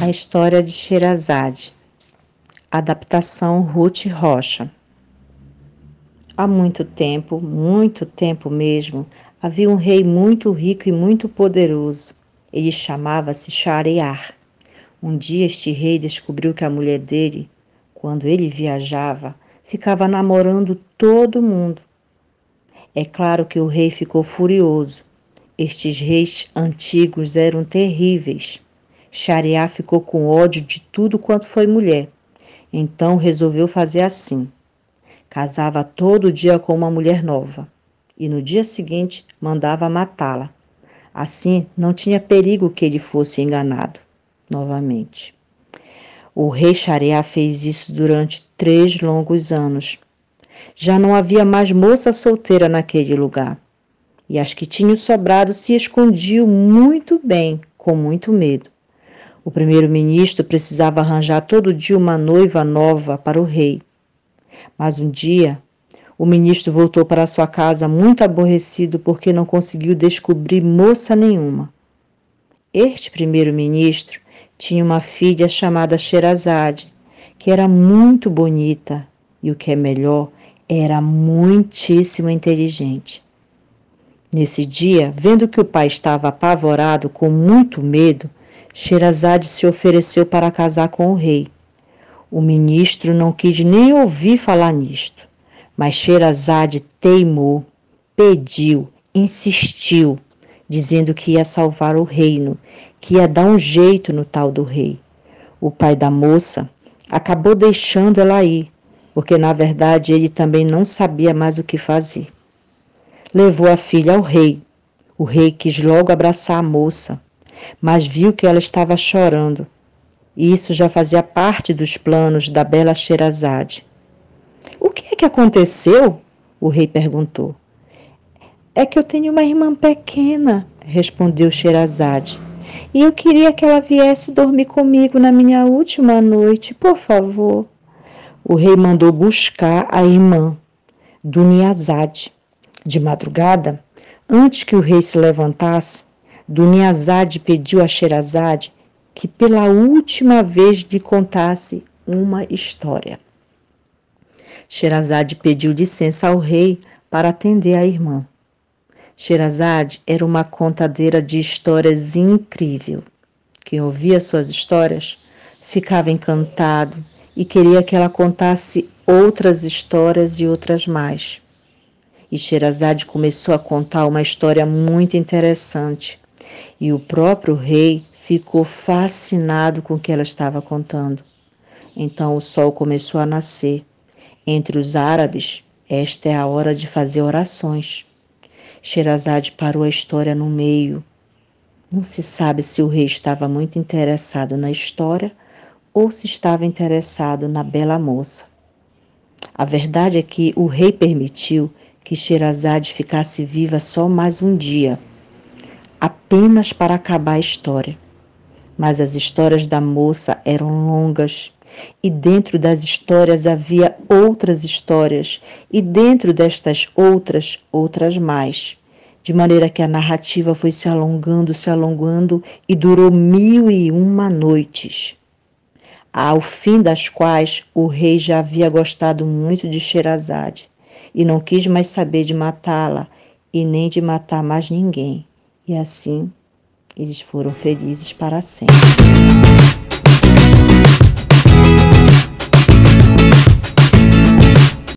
A história de Sherazade. Adaptação Ruth Rocha. Há muito tempo, muito tempo mesmo, havia um rei muito rico e muito poderoso. Ele chamava-se Shariar. Um dia este rei descobriu que a mulher dele, quando ele viajava, ficava namorando todo mundo. É claro que o rei ficou furioso. Estes reis antigos eram terríveis. Shariá ficou com ódio de tudo quanto foi mulher. Então resolveu fazer assim. Casava todo dia com uma mulher nova e no dia seguinte mandava matá-la. Assim não tinha perigo que ele fosse enganado novamente. O rei Shariá fez isso durante três longos anos. Já não havia mais moça solteira naquele lugar. E as que tinham sobrado se escondiam muito bem, com muito medo. O primeiro-ministro precisava arranjar todo dia uma noiva nova para o rei. Mas um dia, o ministro voltou para sua casa muito aborrecido porque não conseguiu descobrir moça nenhuma. Este primeiro-ministro tinha uma filha chamada Sherazade, que era muito bonita e, o que é melhor, era muitíssimo inteligente. Nesse dia, vendo que o pai estava apavorado com muito medo, Sherazade se ofereceu para casar com o rei. O ministro não quis nem ouvir falar nisto, mas Sherazade teimou, pediu, insistiu, dizendo que ia salvar o reino, que ia dar um jeito no tal do rei. O pai da moça acabou deixando ela ir, porque na verdade ele também não sabia mais o que fazer. Levou a filha ao rei. O rei quis logo abraçar a moça, mas viu que ela estava chorando. E isso já fazia parte dos planos da bela Sherazade. O que é que aconteceu? O rei perguntou. É que eu tenho uma irmã pequena, respondeu Sherazade. E eu queria que ela viesse dormir comigo na minha última noite, por favor. O rei mandou buscar a irmã, Duniazade. De madrugada, antes que o rei se levantasse, Duniazade pediu a Sherazade que pela última vez lhe contasse uma história. Sherazade pediu licença ao rei para atender a irmã. Sherazade era uma contadeira de histórias incrível. Quem ouvia suas histórias ficava encantado e queria que ela contasse outras histórias e outras mais. E Sherazade começou a contar uma história muito interessante e o próprio rei ficou fascinado com o que ela estava contando. Então o sol começou a nascer. Entre os árabes, esta é a hora de fazer orações. Sherazade parou a história no meio. Não se sabe se o rei estava muito interessado na história ou se estava interessado na bela moça. A verdade é que o rei permitiu que Sherazade ficasse viva só mais um dia apenas para acabar a história. Mas as histórias da moça eram longas, e dentro das histórias havia outras histórias, e dentro destas outras, outras mais. De maneira que a narrativa foi se alongando, se alongando e durou mil e uma noites. Ao fim das quais o rei já havia gostado muito de Sherazade e não quis mais saber de matá-la e nem de matar mais ninguém. E assim eles foram felizes para sempre.